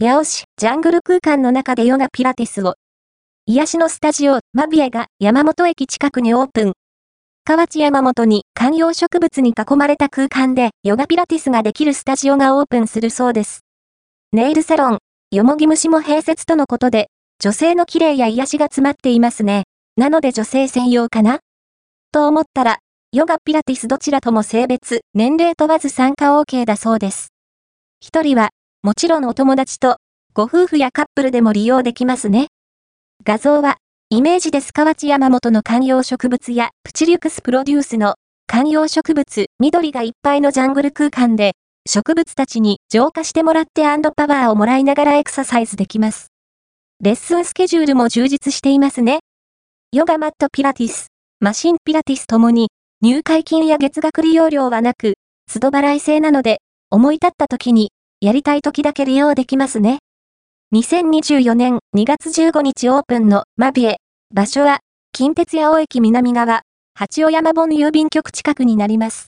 八尾市ジャングル空間の中でヨガピラティスを。癒しのスタジオ、マビエが山本駅近くにオープン。河内山本に観葉植物に囲まれた空間でヨガピラティスができるスタジオがオープンするそうです。ネイルサロン、よもぎ虫も併設とのことで、女性の綺麗や癒しが詰まっていますね。なので女性専用かな？と思ったら、ヨガピラティスどちらとも性別、年齢問わず参加 OK だそうです。一人は、もちろんお友達と、ご夫婦やカップルでも利用できますね。画像は、イメージです河内山本の観葉植物やプチリュクスプロデュースの観葉植物緑がいっぱいのジャングル空間で植物たちに浄化してもらってアンドパワーをもらいながらエクササイズできます。レッスンスケジュールも充実していますね。ヨガマットピラティス、マシンピラティスともに入会金や月額利用料はなく、都度払い制なので、思い立った時に、やりたい時だけ利用できますね。2024年2月15日オープンのマビエ。場所は、近鉄八尾駅南側、八尾山本郵便局近くになります。